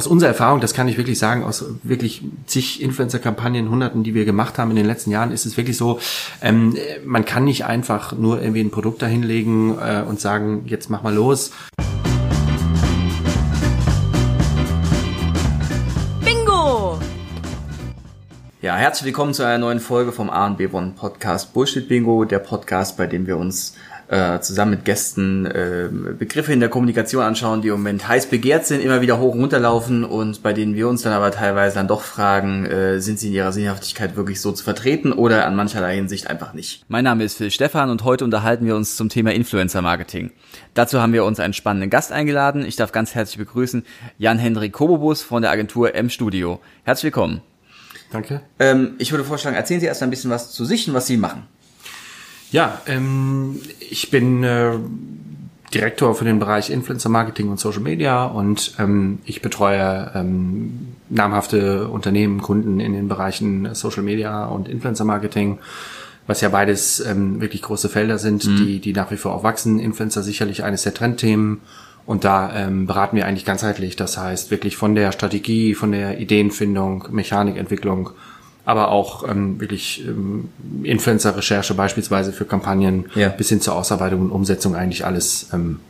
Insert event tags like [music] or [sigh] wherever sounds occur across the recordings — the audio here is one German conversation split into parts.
aus unserer Erfahrung, das kann ich wirklich sagen, aus wirklich zig Influencer-Kampagnen, Hunderten, die wir gemacht haben in den letzten Jahren, ist es wirklich so, ähm, man kann nicht einfach nur irgendwie ein Produkt dahinlegen äh, und sagen, jetzt mach mal los. Bingo! Ja, herzlich willkommen zu einer neuen Folge vom A&B One Podcast Bullshit Bingo, der Podcast, bei dem wir uns äh, zusammen mit Gästen äh, Begriffe in der Kommunikation anschauen, die im Moment heiß begehrt sind, immer wieder hoch und runter laufen und bei denen wir uns dann aber teilweise dann doch fragen, äh, sind sie in ihrer Sinnhaftigkeit wirklich so zu vertreten oder an mancherlei Hinsicht einfach nicht. Mein Name ist Phil Stefan und heute unterhalten wir uns zum Thema Influencer Marketing. Dazu haben wir uns einen spannenden Gast eingeladen. Ich darf ganz herzlich begrüßen Jan-Hendrik Kobobus von der Agentur M-Studio. Herzlich willkommen. Danke. Ähm, ich würde vorschlagen, erzählen Sie erst ein bisschen was zu sich und was Sie machen. Ja, ähm, ich bin äh, Direktor für den Bereich Influencer Marketing und Social Media und ähm, ich betreue ähm, namhafte Unternehmen, Kunden in den Bereichen Social Media und Influencer Marketing, was ja beides ähm, wirklich große Felder sind, mhm. die, die nach wie vor auch wachsen. Influencer sicherlich eines der Trendthemen. Und da ähm, beraten wir eigentlich ganzheitlich. Das heißt wirklich von der Strategie, von der Ideenfindung, Mechanikentwicklung aber auch ähm, wirklich ähm, Influencer-Recherche beispielsweise für Kampagnen ja. bis hin zur Ausarbeitung und Umsetzung eigentlich alles ähm,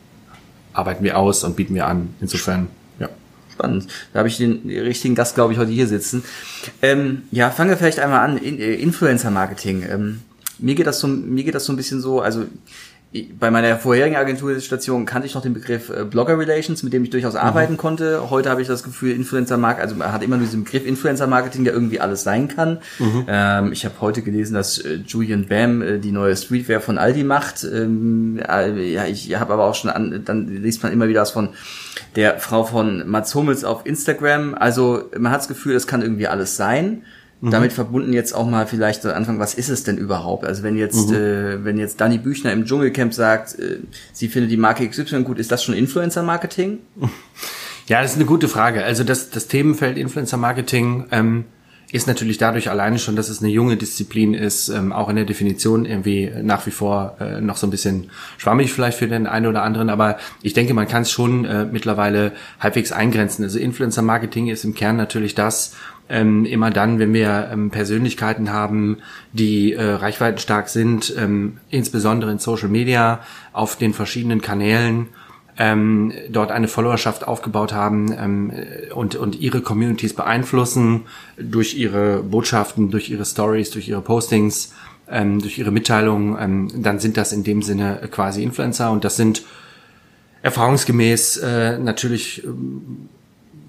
arbeiten wir aus und bieten wir an. Insofern, ja. Spannend. Da habe ich den richtigen Gast, glaube ich, heute hier sitzen. Ähm, ja, fangen wir vielleicht einmal an. In, äh, Influencer-Marketing. Ähm, mir geht das so, mir geht das so ein bisschen so, also bei meiner vorherigen Agenturstation kannte ich noch den Begriff äh, Blogger Relations, mit dem ich durchaus mhm. arbeiten konnte. Heute habe ich das Gefühl, Influencer Marketing, also man hat immer nur diesen Begriff Influencer Marketing, der irgendwie alles sein kann. Mhm. Ähm, ich habe heute gelesen, dass äh, Julian Bam äh, die neue Streetwear von Aldi macht. Ähm, äh, ja, ich habe aber auch schon an, dann liest man immer wieder was von der Frau von Mats Hummels auf Instagram. Also man hat das Gefühl, das kann irgendwie alles sein. Mhm. Damit verbunden jetzt auch mal vielleicht so Anfang, was ist es denn überhaupt? Also wenn jetzt, mhm. äh, wenn jetzt Dani Büchner im Dschungelcamp sagt, äh, sie findet die Marke XY gut, ist das schon Influencer-Marketing? [laughs] Ja, das ist eine gute Frage. Also das, das Themenfeld Influencer-Marketing ähm, ist natürlich dadurch alleine schon, dass es eine junge Disziplin ist, ähm, auch in der Definition irgendwie nach wie vor äh, noch so ein bisschen schwammig vielleicht für den einen oder anderen, aber ich denke, man kann es schon äh, mittlerweile halbwegs eingrenzen. Also Influencer-Marketing ist im Kern natürlich das, ähm, immer dann, wenn wir ähm, Persönlichkeiten haben, die äh, reichweitenstark sind, ähm, insbesondere in Social Media, auf den verschiedenen Kanälen, ähm, dort eine Followerschaft aufgebaut haben ähm, und, und ihre Communities beeinflussen durch ihre Botschaften, durch ihre Stories, durch ihre Postings, ähm, durch ihre Mitteilungen, ähm, dann sind das in dem Sinne quasi Influencer. Und das sind erfahrungsgemäß äh, natürlich ähm,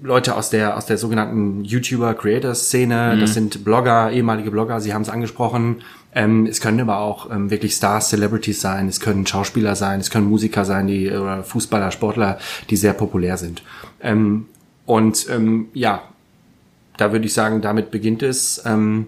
Leute aus der aus der sogenannten YouTuber Creator Szene. Mhm. Das sind Blogger, ehemalige Blogger. Sie haben es angesprochen. Ähm, es können aber auch ähm, wirklich Stars, Celebrities sein. Es können Schauspieler sein. Es können Musiker sein, die oder Fußballer, Sportler, die sehr populär sind. Ähm, und ähm, ja, da würde ich sagen, damit beginnt es. Ähm,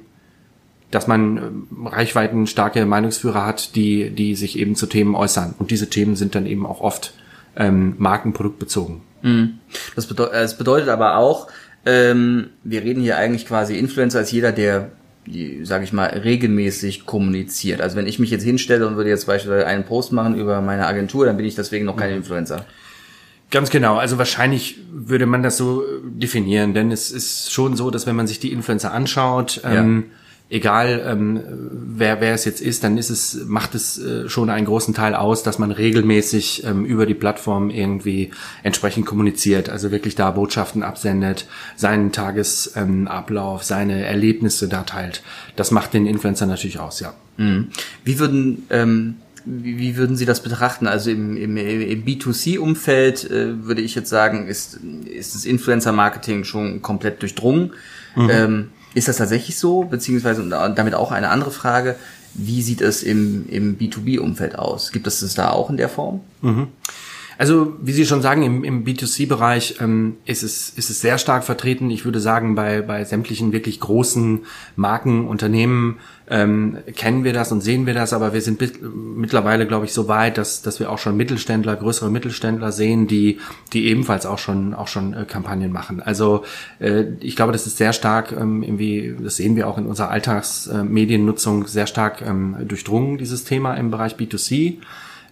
dass man ähm, Reichweiten starke Meinungsführer hat, die, die sich eben zu Themen äußern. Und diese Themen sind dann eben auch oft ähm, markenproduktbezogen. Mhm. Das, bedeutet, das bedeutet aber auch, ähm, wir reden hier eigentlich quasi Influencer als jeder, der sage ich mal, regelmäßig kommuniziert. Also wenn ich mich jetzt hinstelle und würde jetzt beispielsweise einen Post machen über meine Agentur, dann bin ich deswegen noch kein mhm. Influencer. Ganz genau. Also wahrscheinlich würde man das so definieren, denn es ist schon so, dass wenn man sich die Influencer anschaut, ähm, ja egal ähm, wer, wer es jetzt ist, dann ist es, macht es äh, schon einen großen Teil aus, dass man regelmäßig ähm, über die Plattform irgendwie entsprechend kommuniziert, also wirklich da Botschaften absendet, seinen Tagesablauf, ähm, seine Erlebnisse da teilt. Das macht den Influencer natürlich aus, ja. Mhm. Wie würden ähm wie, würden Sie das betrachten? Also im, im, im B2C-Umfeld äh, würde ich jetzt sagen, ist, ist das Influencer-Marketing schon komplett durchdrungen. Mhm. Ähm, ist das tatsächlich so? Beziehungsweise und damit auch eine andere Frage, wie sieht es im, im B2B-Umfeld aus? Gibt es das da auch in der Form? Mhm. Also, wie Sie schon sagen, im, im B2C-Bereich ähm, ist, es, ist es sehr stark vertreten. Ich würde sagen, bei, bei sämtlichen wirklich großen Marken, Unternehmen ähm, kennen wir das und sehen wir das, aber wir sind mittlerweile, glaube ich, so weit, dass, dass wir auch schon Mittelständler, größere Mittelständler sehen, die, die ebenfalls auch schon, auch schon äh, Kampagnen machen. Also äh, ich glaube, das ist sehr stark ähm, irgendwie, das sehen wir auch in unserer Alltagsmediennutzung, sehr stark ähm, durchdrungen, dieses Thema im Bereich B2C.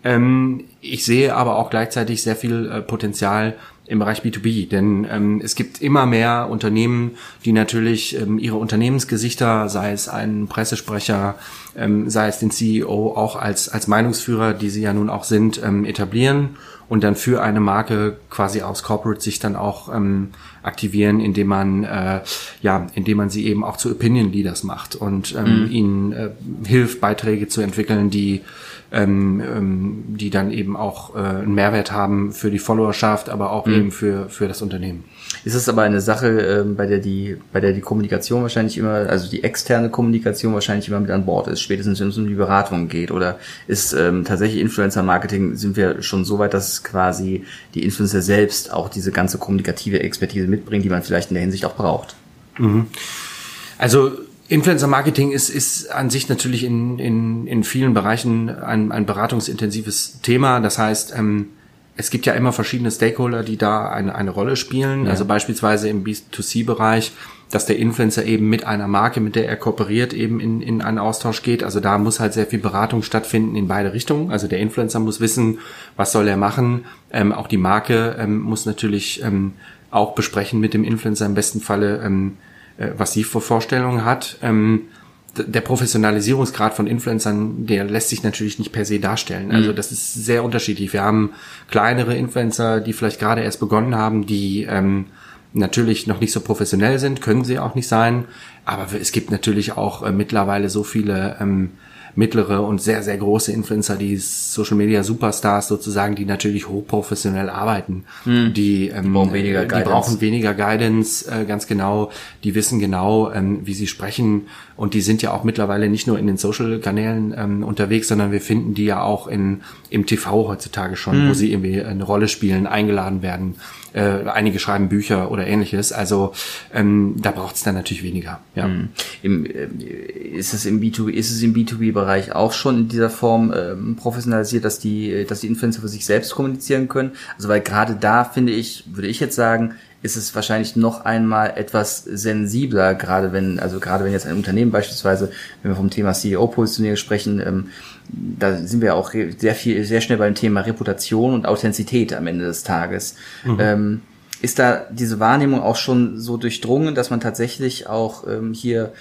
Ähm, ich sehe aber auch gleichzeitig sehr viel äh, Potenzial im Bereich B2B, denn ähm, es gibt immer mehr Unternehmen, die natürlich ähm, ihre Unternehmensgesichter, sei es einen Pressesprecher, ähm, sei es den CEO, auch als, als Meinungsführer, die sie ja nun auch sind, ähm, etablieren und dann für eine Marke quasi aus Corporate sich dann auch ähm, aktivieren, indem man äh, ja, indem man sie eben auch zu Opinion Leaders macht und ähm, mhm. ihnen äh, hilft, Beiträge zu entwickeln, die ähm, ähm, die dann eben auch äh, einen Mehrwert haben für die Followerschaft, aber auch mhm. eben für für das Unternehmen. Ist es aber eine Sache, ähm, bei der die bei der die Kommunikation wahrscheinlich immer, also die externe Kommunikation wahrscheinlich immer mit an Bord ist, spätestens wenn es um die Beratung geht, oder ist ähm, tatsächlich Influencer-Marketing sind wir schon so weit, dass quasi die Influencer selbst auch diese ganze kommunikative Expertise mitbringen, die man vielleicht in der Hinsicht auch braucht? Mhm. Also Influencer Marketing ist, ist an sich natürlich in, in, in vielen Bereichen ein, ein beratungsintensives Thema. Das heißt, ähm, es gibt ja immer verschiedene Stakeholder, die da eine, eine Rolle spielen. Ja. Also beispielsweise im B2C-Bereich, dass der Influencer eben mit einer Marke, mit der er kooperiert, eben in, in einen Austausch geht. Also da muss halt sehr viel Beratung stattfinden in beide Richtungen. Also der Influencer muss wissen, was soll er machen. Ähm, auch die Marke ähm, muss natürlich ähm, auch besprechen mit dem Influencer im besten Falle, ähm, äh, was sie für Vorstellungen hat. Ähm, der Professionalisierungsgrad von Influencern, der lässt sich natürlich nicht per se darstellen. Also mhm. das ist sehr unterschiedlich. Wir haben kleinere Influencer, die vielleicht gerade erst begonnen haben, die ähm, natürlich noch nicht so professionell sind, können sie auch nicht sein. Aber es gibt natürlich auch äh, mittlerweile so viele ähm, mittlere und sehr, sehr große Influencer, die Social Media Superstars sozusagen, die natürlich hochprofessionell arbeiten. Hm. Die, ähm, die, brauchen weniger die Guidance. brauchen weniger Guidance, äh, ganz genau. Die wissen genau, ähm, wie sie sprechen. Und die sind ja auch mittlerweile nicht nur in den Social-Kanälen ähm, unterwegs, sondern wir finden die ja auch in, im TV heutzutage schon, hm. wo sie irgendwie eine Rolle spielen, eingeladen werden äh, einige schreiben Bücher oder ähnliches. Also ähm, da braucht es dann natürlich weniger. Ja. Mhm. Im, äh, ist es im B2B, ist es im B2B-Bereich auch schon in dieser Form ähm, professionalisiert, dass die, dass die Influencer für sich selbst kommunizieren können? Also weil gerade da finde ich, würde ich jetzt sagen, ist es wahrscheinlich noch einmal etwas sensibler, gerade wenn, also gerade wenn jetzt ein Unternehmen beispielsweise, wenn wir vom Thema CEO-Positionierung sprechen, ähm, da sind wir auch sehr viel, sehr schnell beim Thema Reputation und Authentizität am Ende des Tages. Mhm. Ähm, ist da diese Wahrnehmung auch schon so durchdrungen, dass man tatsächlich auch ähm, hier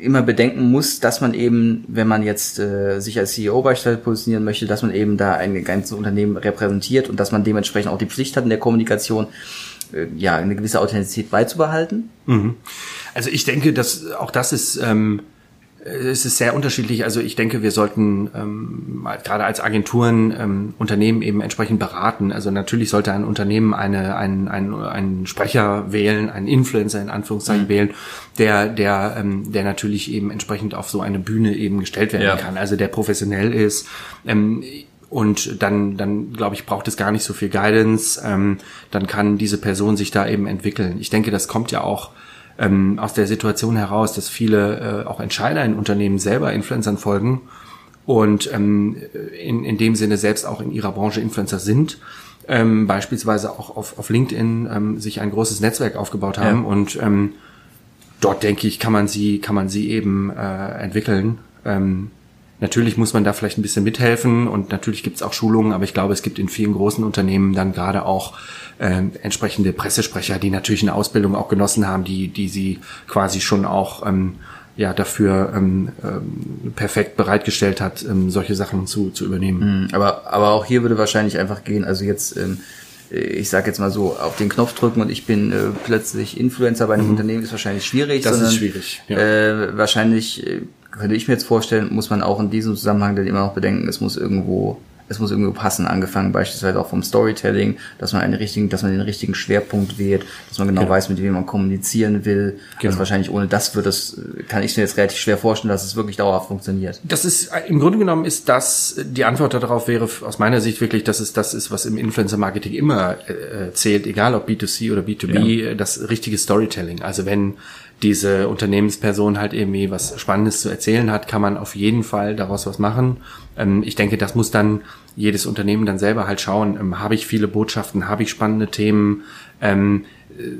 immer bedenken muss, dass man eben, wenn man jetzt äh, sich als CEO beispielsweise positionieren möchte, dass man eben da ein ganzes Unternehmen repräsentiert und dass man dementsprechend auch die Pflicht hat in der Kommunikation, äh, ja, eine gewisse Authentizität beizubehalten? Mhm. Also ich denke, dass auch das ist ähm, es ist sehr unterschiedlich. Also ich denke, wir sollten ähm, gerade als Agenturen ähm, Unternehmen eben entsprechend beraten. Also natürlich sollte ein Unternehmen eine, einen, einen, einen Sprecher wählen, einen Influencer in Anführungszeichen mhm. wählen, der, der, ähm, der natürlich eben entsprechend auf so eine Bühne eben gestellt werden ja. kann. Also der professionell ist. Ähm, und dann, dann glaube ich, braucht es gar nicht so viel Guidance. Ähm, dann kann diese Person sich da eben entwickeln. Ich denke, das kommt ja auch ähm, aus der Situation heraus, dass viele äh, auch Entscheider in Unternehmen selber Influencern folgen und ähm, in, in dem Sinne selbst auch in ihrer Branche Influencer sind. Ähm, beispielsweise auch auf, auf LinkedIn ähm, sich ein großes Netzwerk aufgebaut haben ja. und ähm, dort denke ich kann man sie kann man sie eben äh, entwickeln ähm, Natürlich muss man da vielleicht ein bisschen mithelfen und natürlich gibt es auch Schulungen, aber ich glaube, es gibt in vielen großen Unternehmen dann gerade auch äh, entsprechende Pressesprecher, die natürlich eine Ausbildung auch genossen haben, die, die sie quasi schon auch ähm, ja dafür ähm, ähm, perfekt bereitgestellt hat, ähm, solche Sachen zu, zu übernehmen. Mhm, aber, aber auch hier würde wahrscheinlich einfach gehen, also jetzt ähm, ich sage jetzt mal so, auf den Knopf drücken und ich bin äh, plötzlich Influencer bei einem mhm. Unternehmen ist wahrscheinlich schwierig. Das sondern, ist schwierig. Ja. Äh, wahrscheinlich äh, könnte ich mir jetzt vorstellen, muss man auch in diesem Zusammenhang dann immer noch bedenken, es muss irgendwo es muss irgendwie passen, angefangen beispielsweise auch vom Storytelling, dass man einen richtigen, dass man den richtigen Schwerpunkt wählt, dass man genau, genau. weiß, mit wem man kommunizieren will. Genau. Also wahrscheinlich ohne das wird das, kann ich mir jetzt relativ schwer vorstellen, dass es wirklich dauerhaft funktioniert. Das ist, im Grunde genommen ist das, die Antwort darauf wäre aus meiner Sicht wirklich, dass es das ist, was im Influencer-Marketing immer äh, zählt, egal ob B2C oder B2B, ja. das richtige Storytelling. Also wenn diese Unternehmensperson halt irgendwie was Spannendes zu erzählen hat, kann man auf jeden Fall daraus was machen. Ähm, ich denke, das muss dann jedes Unternehmen dann selber halt schauen, ähm, habe ich viele Botschaften, habe ich spannende Themen, ähm, äh,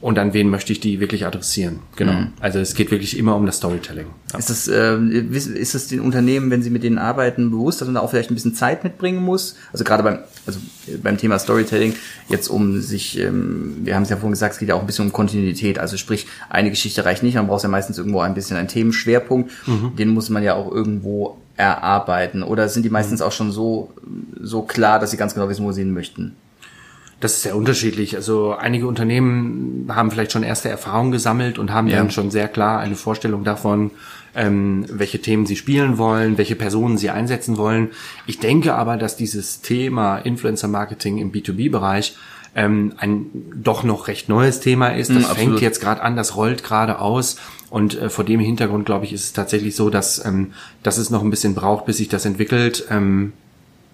und an wen möchte ich die wirklich adressieren. Genau. Mhm. Also es geht wirklich immer um das Storytelling. Ja. Ist das, äh, ist das den Unternehmen, wenn sie mit denen arbeiten, bewusst, dass man da auch vielleicht ein bisschen Zeit mitbringen muss? Also gerade beim, also beim Thema Storytelling, jetzt um sich, ähm, wir haben es ja vorhin gesagt, es geht ja auch ein bisschen um Kontinuität. Also sprich, eine Geschichte reicht nicht, man braucht ja meistens irgendwo ein bisschen einen Themenschwerpunkt. Mhm. Den muss man ja auch irgendwo erarbeiten. Oder sind die meistens mhm. auch schon so, so klar, dass sie ganz genau wissen, wo sie hin möchten? Das ist sehr unterschiedlich. Also einige Unternehmen haben vielleicht schon erste Erfahrungen gesammelt und haben ja. dann schon sehr klar eine Vorstellung davon, ähm, welche Themen sie spielen wollen, welche Personen sie einsetzen wollen. Ich denke aber, dass dieses Thema Influencer Marketing im B2B-Bereich ähm, ein doch noch recht neues Thema ist. Das mm, fängt jetzt gerade an, das rollt gerade aus. Und äh, vor dem Hintergrund, glaube ich, ist es tatsächlich so, dass, ähm, dass es noch ein bisschen braucht, bis sich das entwickelt. Ähm,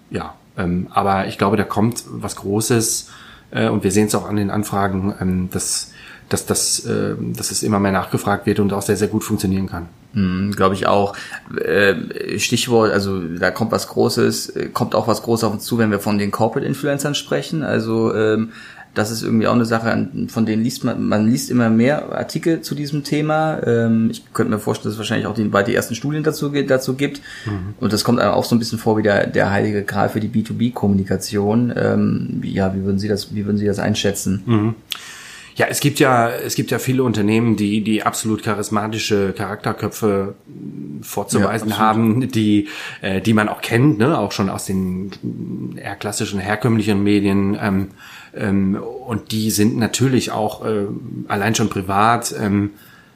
ja, ähm, aber ich glaube, da kommt was Großes äh, und wir sehen es auch an den Anfragen, ähm, dass, dass, dass, äh, dass es immer mehr nachgefragt wird und auch sehr, sehr gut funktionieren kann. Mhm, Glaube ich auch. Äh, Stichwort, also da kommt was Großes, äh, kommt auch was Großes auf uns zu, wenn wir von den Corporate Influencern sprechen. Also ähm, das ist irgendwie auch eine Sache, von denen liest man, man liest immer mehr Artikel zu diesem Thema. Ähm, ich könnte mir vorstellen, dass es wahrscheinlich auch die, bald die ersten Studien dazu, dazu gibt. Mhm. Und das kommt einem auch so ein bisschen vor wie der, der heilige Gral für die B2B-Kommunikation. Ähm, ja, wie würden Sie das, wie würden Sie das einschätzen? Mhm. Ja, es gibt ja, es gibt ja viele Unternehmen, die, die absolut charismatische Charakterköpfe vorzuweisen ja, haben, die, äh, die man auch kennt, ne, auch schon aus den eher klassischen herkömmlichen Medien. Ähm, ähm, und die sind natürlich auch äh, allein schon privat, ähm,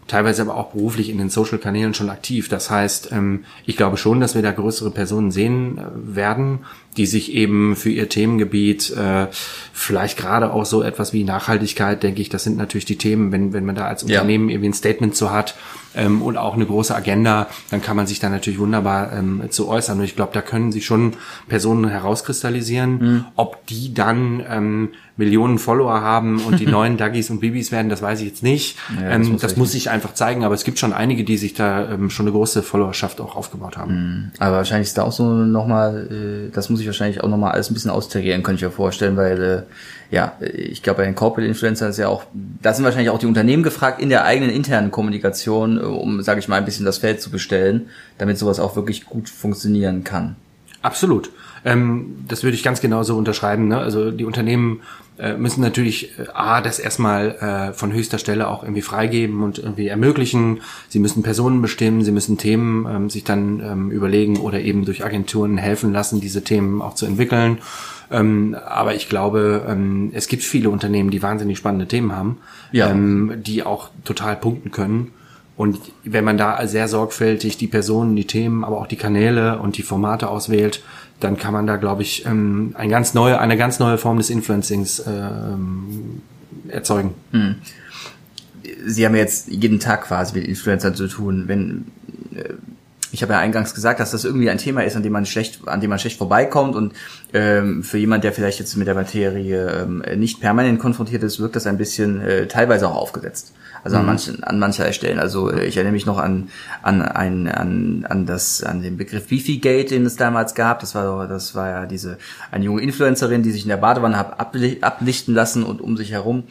teilweise aber auch beruflich in den Social-Kanälen schon aktiv. Das heißt, ähm, ich glaube schon, dass wir da größere Personen sehen äh, werden, die sich eben für ihr Themengebiet, äh, vielleicht gerade auch so etwas wie Nachhaltigkeit, denke ich, das sind natürlich die Themen, wenn, wenn man da als Unternehmen ja. irgendwie ein Statement zu hat ähm, und auch eine große Agenda, dann kann man sich da natürlich wunderbar ähm, zu äußern. Und ich glaube, da können sich schon Personen herauskristallisieren, mhm. ob die dann ähm, Millionen Follower haben und die [laughs] neuen Duggies und Bibis werden, das weiß ich jetzt nicht. Ja, das, ähm, muss, das muss sich einfach zeigen, aber es gibt schon einige, die sich da ähm, schon eine große Followerschaft auch aufgebaut haben. Mhm. Aber wahrscheinlich ist da auch so nochmal, äh, das muss ich wahrscheinlich auch nochmal alles ein bisschen austarieren, könnte ich mir vorstellen, weil äh, ja, ich glaube, bei den Corporate Influencern ist ja auch, da sind wahrscheinlich auch die Unternehmen gefragt, in der eigenen internen Kommunikation, äh, um, sage ich mal, ein bisschen das Feld zu bestellen, damit sowas auch wirklich gut funktionieren kann. Absolut. Ähm, das würde ich ganz genauso unterschreiben. Ne? Also die Unternehmen äh, müssen natürlich äh, A, das erstmal äh, von höchster Stelle auch irgendwie freigeben und irgendwie ermöglichen. Sie müssen Personen bestimmen, sie müssen Themen ähm, sich dann ähm, überlegen oder eben durch Agenturen helfen lassen, diese Themen auch zu entwickeln. Ähm, aber ich glaube, ähm, es gibt viele Unternehmen, die wahnsinnig spannende Themen haben, ja. ähm, die auch total punkten können. Und wenn man da sehr sorgfältig die Personen, die Themen, aber auch die Kanäle und die Formate auswählt, dann kann man da, glaube ich, ähm, ein ganz neue, eine ganz neue Form des Influencings ähm, erzeugen. Hm. Sie haben jetzt jeden Tag quasi mit Influencern zu tun. Wenn äh, ich habe ja eingangs gesagt, dass das irgendwie ein Thema ist, an dem man schlecht, an dem man schlecht vorbeikommt und ähm, für jemand, der vielleicht jetzt mit der Materie ähm, nicht permanent konfrontiert ist, wirkt das ein bisschen äh, teilweise auch aufgesetzt. Also mhm. an manchen, an mancher Stellen. Also äh, ich erinnere mich noch an an ein an an das an den Begriff Wifi Gate, den es damals gab. Das war das war ja diese eine junge Influencerin, die sich in der Badewanne hat ablichten lassen und um sich herum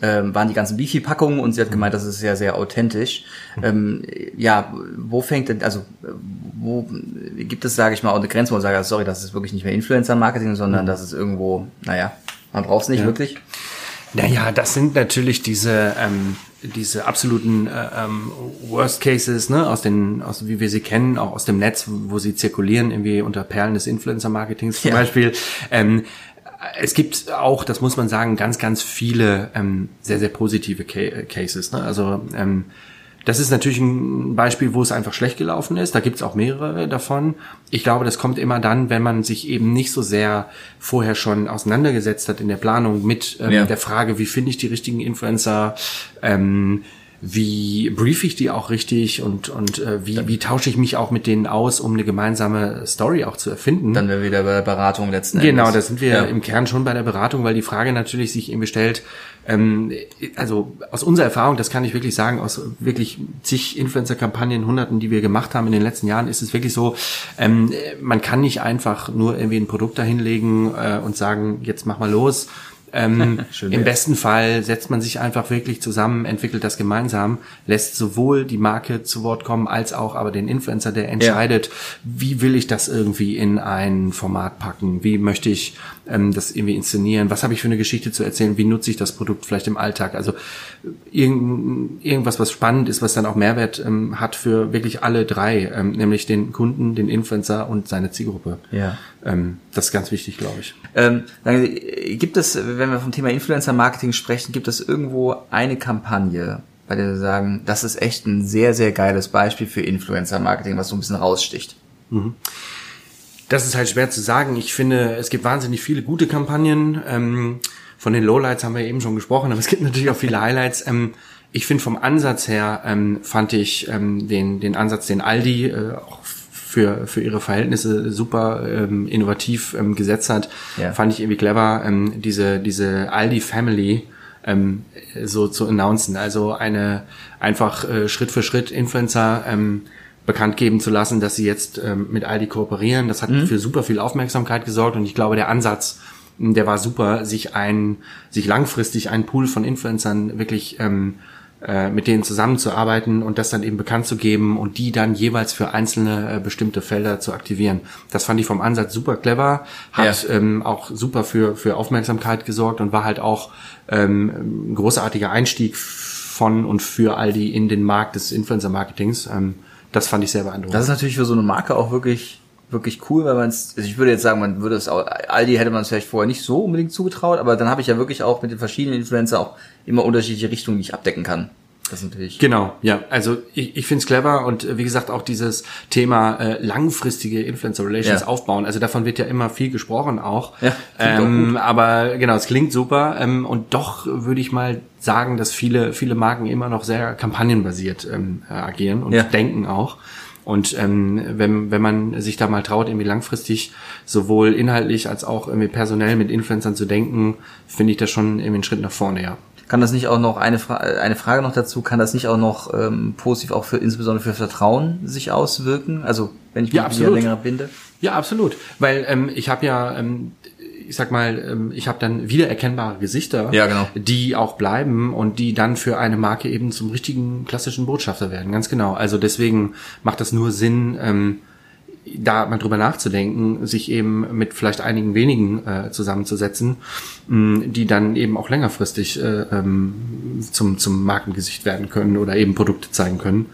ähm, waren die ganzen Wifi-Packungen und sie hat gemeint, das ist sehr, sehr authentisch. Ähm, ja, wo fängt denn, also wo gibt es, sage ich mal, auch eine Grenze, wo man sagt, sorry, das ist wirklich nicht mehr Influencer-Marketing, sondern mhm. das ist irgendwo, naja, man braucht es nicht ja. wirklich. Naja, das sind natürlich diese, ähm, diese absoluten äh, ähm, Worst Cases, ne, aus den, aus wie wir sie kennen, auch aus dem Netz, wo sie zirkulieren, irgendwie unter Perlen des Influencer-Marketings zum ja. Beispiel. Ähm, es gibt auch, das muss man sagen, ganz, ganz viele ähm, sehr, sehr positive Cases. Ne? Also ähm, das ist natürlich ein Beispiel, wo es einfach schlecht gelaufen ist. Da gibt es auch mehrere davon. Ich glaube, das kommt immer dann, wenn man sich eben nicht so sehr vorher schon auseinandergesetzt hat in der Planung mit ähm, ja. der Frage, wie finde ich die richtigen Influencer, ähm, wie brief ich die auch richtig und, und äh, wie, wie tausche ich mich auch mit denen aus, um eine gemeinsame Story auch zu erfinden. Dann wäre wieder bei der Beratung letzten Endes. Genau, da sind wir ja. im Kern schon bei der Beratung, weil die Frage natürlich sich eben stellt, ähm, also aus unserer Erfahrung, das kann ich wirklich sagen, aus wirklich zig Influencer-Kampagnen, hunderten, die wir gemacht haben in den letzten Jahren, ist es wirklich so, ähm, man kann nicht einfach nur irgendwie ein Produkt dahinlegen äh, und sagen, jetzt mach mal los, Ähm, [laughs] Im wär's. besten Fall setzt man sich einfach wirklich zusammen, entwickelt das gemeinsam, lässt sowohl die Marke zu Wort kommen, als auch aber den Influencer, der entscheidet, wie will ich das irgendwie in ein Format packen, wie möchte ich ähm, das irgendwie inszenieren, was habe ich für eine Geschichte zu erzählen, wie nutze ich das Produkt vielleicht im Alltag. Also irgend, irgendwas, was spannend ist, was dann auch Mehrwert ähm, hat für wirklich alle drei, ähm, nämlich den Kunden, den Influencer und seine Zielgruppe. Ja. Ähm, das ist ganz wichtig, glaube ich. Ähm, sagen Sie, gibt es, wenn wir vom Thema Influencer-Marketing sprechen, gibt es irgendwo eine Kampagne, bei der Sie sagen, das ist echt ein sehr, sehr geiles Beispiel für Influencer-Marketing, was so ein bisschen raussticht? Das ist halt schwer zu sagen. Ich finde, es gibt wahnsinnig viele gute Kampagnen. Ähm, von den Lowlights haben wir eben schon gesprochen, aber es gibt natürlich auch viele [laughs] Highlights. Ähm, ich finde vom Ansatz her ähm, fand ich ähm, den den Ansatz, den Aldi äh, auch für für ihre Verhältnisse super ähm, innovativ ähm, gesetzt hat, Ja. fand ich irgendwie clever. Ähm, diese diese Aldi Family ähm, so zu announcen, also eine einfach äh, Schritt für Schritt Influencer ähm, bekannt geben zu lassen, dass sie jetzt ähm, mit Aldi kooperieren. Das hat für super viel Aufmerksamkeit gesorgt und ich glaube, der Ansatz, der war super, sich ein, sich langfristig einen Pool von Influencern wirklich ähm, äh, mit denen zusammenzuarbeiten und das dann eben bekannt zu geben und die dann jeweils für einzelne äh, bestimmte Felder zu aktivieren. Das fand ich vom Ansatz super clever, hat Ja. ähm, auch super für, für Aufmerksamkeit gesorgt und war halt auch ähm, ein großartiger Einstieg von und für Aldi in den Markt des Influencer-Marketings. Ähm, das fand ich sehr beeindruckend. Das ist natürlich für so eine Marke auch wirklich wirklich cool, weil man es, also ich würde jetzt sagen, man würde es auch, Aldi hätte man es vielleicht vorher nicht so unbedingt zugetraut, aber dann habe ich ja wirklich auch mit den verschiedenen Influencer auch immer unterschiedliche Richtungen, die ich abdecken kann. Das ist natürlich. Genau, ja. Also ich, ich finde es clever und äh, wie gesagt auch dieses Thema äh, langfristige Influencer Relations Ja. aufbauen. Also davon wird ja immer viel gesprochen auch. Ja, klingt auch ähm, aber genau, es klingt super. Ähm, und doch würde ich mal sagen, dass viele viele Marken immer noch sehr kampagnenbasiert ähm, äh, agieren und Ja. denken auch. Und ähm, wenn, wenn man sich da mal traut, irgendwie langfristig sowohl inhaltlich als auch irgendwie personell mit Influencern zu denken, finde ich das schon irgendwie einen Schritt nach vorne, ja. Kann das nicht auch noch eine, Fra eine Frage noch dazu? Kann das nicht auch noch ähm, positiv auch für insbesondere für Vertrauen sich auswirken? Also wenn ich mich Ja, länger binde. Ja, absolut. Weil ähm, ich habe ja, ähm, ich sag mal, ähm, ich habe dann wiedererkennbare Gesichter, Ja, genau. die auch bleiben und die dann für eine Marke eben zum richtigen klassischen Botschafter werden. Ganz genau. Also deswegen macht das nur Sinn, ähm, da mal drüber nachzudenken, sich eben mit vielleicht einigen wenigen äh, zusammenzusetzen, mh, die dann eben auch längerfristig äh, ähm, zum, zum Markengesicht werden können oder eben Produkte zeigen können.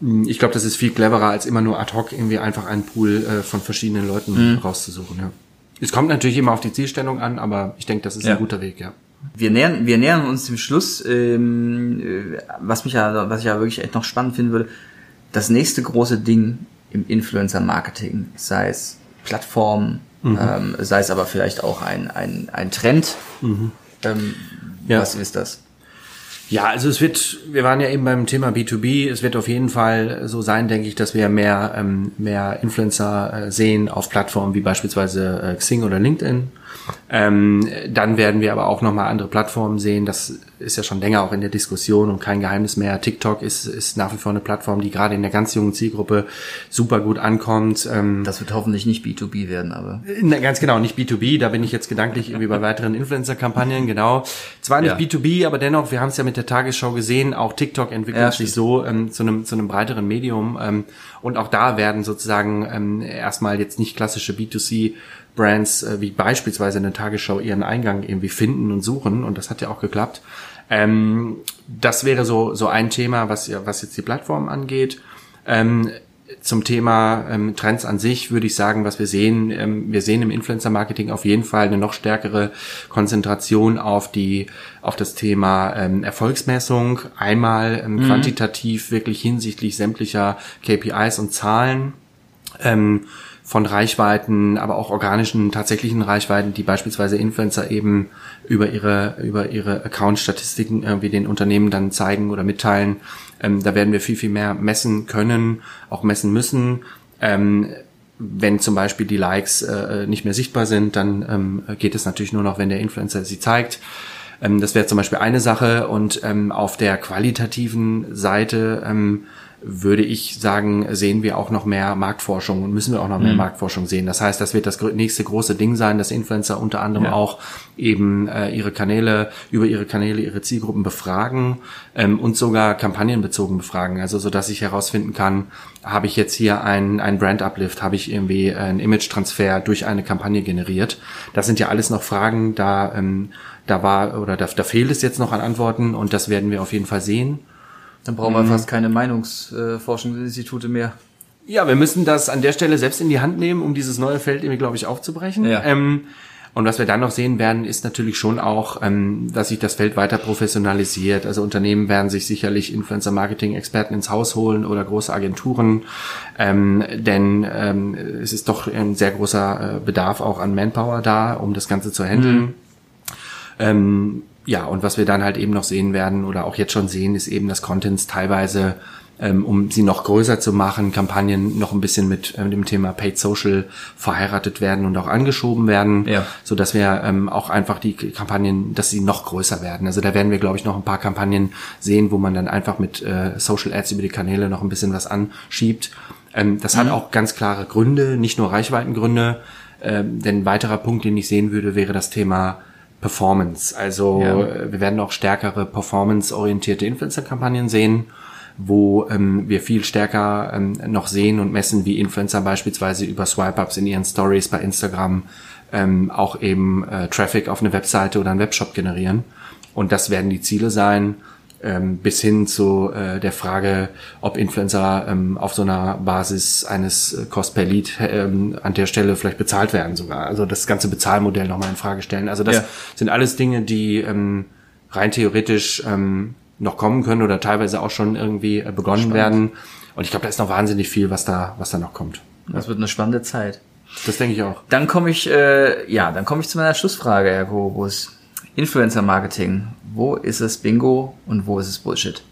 Mh, Ich glaube, das ist viel cleverer, als immer nur ad hoc irgendwie einfach einen Pool äh, von verschiedenen Leuten rauszusuchen. Ja. Es kommt natürlich immer auf die Zielstellung an, aber ich denke, das ist Ja. ein guter Weg, ja. Wir nähern, wir nähern uns dem Schluss, ähm, äh, was mich ja, was ich ja wirklich echt noch spannend finden würde. Das nächste große Ding im Influencer-Marketing, sei es Plattform, ähm, sei es aber vielleicht auch ein, ein, ein Trend. Ähm, Ja. Was ist das? Ja, also es wird, wir waren ja eben beim Thema B2B, es wird auf jeden Fall so sein, denke ich, dass wir mehr, ähm, mehr Influencer äh, sehen auf Plattformen wie beispielsweise äh, Xing oder LinkedIn. Ähm, dann werden wir aber auch nochmal andere Plattformen sehen. Das ist ja schon länger auch in der Diskussion und kein Geheimnis mehr. TikTok ist, ist nach wie vor eine Plattform, die gerade in der ganz jungen Zielgruppe super gut ankommt. Ähm, Das wird hoffentlich nicht B2B werden, aber. na, ganz genau, nicht B2B, da bin ich jetzt gedanklich irgendwie bei weiteren Influencer-Kampagnen, genau. Zwar nicht Ja. B2B, aber dennoch, wir haben es ja mit der Tagesschau gesehen, auch TikTok entwickelt Ja, sich so ähm, zu, einem, zu einem breiteren Medium. Ähm, und auch da werden sozusagen ähm, erstmal jetzt nicht klassische B2C-Brands äh, wie beispielsweise eine Tagesschau ihren Eingang irgendwie finden und suchen. Und das hat ja auch geklappt. Ähm, das wäre so, so ein Thema, was, ja, was jetzt die Plattform angeht. Ähm, zum Thema ähm, Trends an sich würde ich sagen, was wir sehen, ähm, wir sehen im Influencer-Marketing auf jeden Fall eine noch stärkere Konzentration auf die, auf das Thema ähm, Erfolgsmessung. Einmal ähm, quantitativ wirklich hinsichtlich sämtlicher KPIs und Zahlen ähm, von Reichweiten, aber auch organischen, tatsächlichen Reichweiten, die beispielsweise Influencer eben über ihre, über ihre Account-Statistiken irgendwie den Unternehmen dann zeigen oder mitteilen. Ähm, da werden wir viel, viel mehr messen können, auch messen müssen. Ähm, wenn zum Beispiel die Likes äh, nicht mehr sichtbar sind, dann ähm, geht es natürlich nur noch, wenn der Influencer sie zeigt. Ähm, das wäre zum Beispiel eine Sache. Und ähm, auf der qualitativen Seite ähm, würde ich sagen, sehen wir auch noch mehr Marktforschung und müssen wir auch noch mehr Mhm. Marktforschung sehen. Das heißt, das wird das nächste große Ding sein, dass Influencer unter anderem Ja. auch eben äh, ihre Kanäle, über ihre Kanäle ihre Zielgruppen befragen ähm, und sogar kampagnenbezogen befragen. Also so dass ich herausfinden kann, habe ich jetzt hier einen, einen Brand-Uplift, habe ich irgendwie einen Image-Transfer durch eine Kampagne generiert. Das sind ja alles noch Fragen, da, ähm, da war oder da, da fehlt es jetzt noch an Antworten und das werden wir auf jeden Fall sehen. Dann brauchen wir fast keine Meinungsforschungsinstitute mehr. Ja, wir müssen das an der Stelle selbst in die Hand nehmen, um dieses neue Feld irgendwie, glaube ich, aufzubrechen. Ja. Ähm, und was wir dann noch sehen werden, ist natürlich schon auch, ähm, dass sich das Feld weiter professionalisiert. Also Unternehmen werden sich sicherlich Influencer-Marketing-Experten ins Haus holen oder große Agenturen, ähm, denn ähm, es ist doch ein sehr großer äh, Bedarf auch an Manpower da, um das Ganze zu handeln. Ähm, ja, und was wir dann halt eben noch sehen werden oder auch jetzt schon sehen, ist eben, dass Contents teilweise, ähm, um sie noch größer zu machen, Kampagnen noch ein bisschen mit ähm, dem Thema Paid Social verheiratet werden und auch angeschoben werden, Ja. so dass wir ähm, auch einfach die Kampagnen, dass sie noch größer werden. Also da werden wir, glaube ich, noch ein paar Kampagnen sehen, wo man dann einfach mit äh, Social Ads über die Kanäle noch ein bisschen was anschiebt. Ähm, das hat auch ganz klare Gründe, nicht nur Reichweitengründe. Ähm, denn ein weiterer Punkt, den ich sehen würde, wäre das Thema Performance. Also Ja. äh, wir werden auch stärkere performance-orientierte Influencer-Kampagnen sehen, wo ähm, wir viel stärker ähm, noch sehen und messen, wie Influencer beispielsweise über Swipe-Ups in ihren Stories bei Instagram ähm, auch eben äh, Traffic auf eine Webseite oder einen Webshop generieren. Und das werden die Ziele sein, ähm, bis hin zu äh, der Frage, ob Influencer ähm, auf so einer Basis eines äh, Cost per Lead ähm, an der Stelle vielleicht bezahlt werden sogar. Also das ganze Bezahlmodell nochmal in Frage stellen. Also das Ja. sind alles Dinge, die ähm, rein theoretisch ähm, noch kommen können oder teilweise auch schon irgendwie äh, begonnen werden. Und ich glaube, da ist noch wahnsinnig viel, was da, was da noch kommt. Das wird eine spannende Zeit. Das denke ich auch. Dann komme ich, äh, ja, dann komme ich zu meiner Schlussfrage, Herr Korobus. Influencer Marketing. Wo ist es Bingo und wo ist es Bullshit?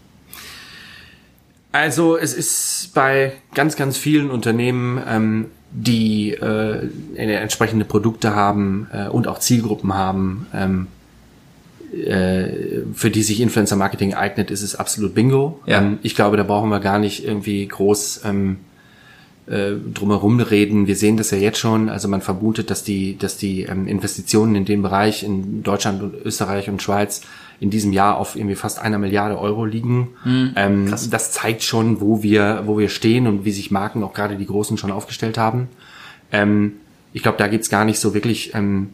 Also es ist bei ganz, ganz vielen Unternehmen, ähm, die äh, entsprechende Produkte haben äh, und auch Zielgruppen haben, ähm, äh, für die sich Influencer Marketing eignet, ist es absolut Bingo. Ja. Ähm, ich glaube, da brauchen wir gar nicht irgendwie groß ähm, äh, drumherum reden. Wir sehen das ja jetzt schon. Also man vermutet, dass die, dass die ähm, Investitionen in dem Bereich in Deutschland und Österreich und Schweiz in diesem Jahr auf irgendwie fast einer Milliarde Euro liegen. ähm, das zeigt schon, wo wir, wo wir stehen und wie sich Marken auch gerade die Großen schon aufgestellt haben. Ähm, ich glaube, da geht's gar nicht so wirklich ähm,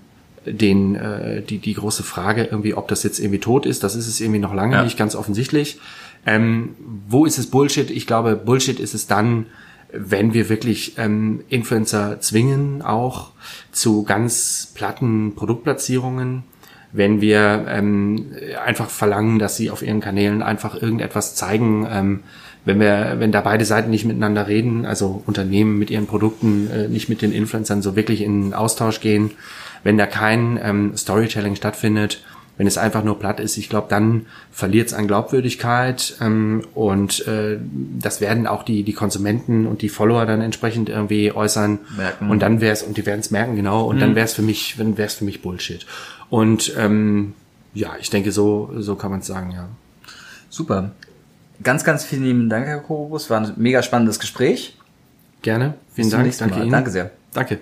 den äh, die die große Frage irgendwie, ob das jetzt irgendwie tot ist. Das ist es irgendwie noch lange Ja. nicht, ganz offensichtlich. Ähm, wo ist es Bullshit? Ich glaube, Bullshit ist es dann, wenn wir wirklich ähm, Influencer zwingen, auch zu ganz platten Produktplatzierungen, wenn wir ähm, einfach verlangen, dass sie auf ihren Kanälen einfach irgendetwas zeigen, ähm, wenn wir, wenn da beide Seiten nicht miteinander reden, also Unternehmen mit ihren Produkten äh, nicht mit den Influencern so wirklich in Austausch gehen, wenn da kein ähm, Storytelling stattfindet, wenn es einfach nur platt ist, ich glaube, dann verliert es an Glaubwürdigkeit ähm, und äh, das werden auch die die Konsumenten und die Follower dann entsprechend irgendwie äußern. Merken. und dann wäre es und die werden es merken genau und dann wäre es für mich, dann wäre es für mich Bullshit und ähm, ja, ich denke so so kann man es sagen, ja. Super. Ganz, ganz vielen lieben Dank, Herr Korobus. War ein mega spannendes Gespräch. Gerne, vielen Bis Dank, danke Mal. Ihnen. Danke sehr. Danke.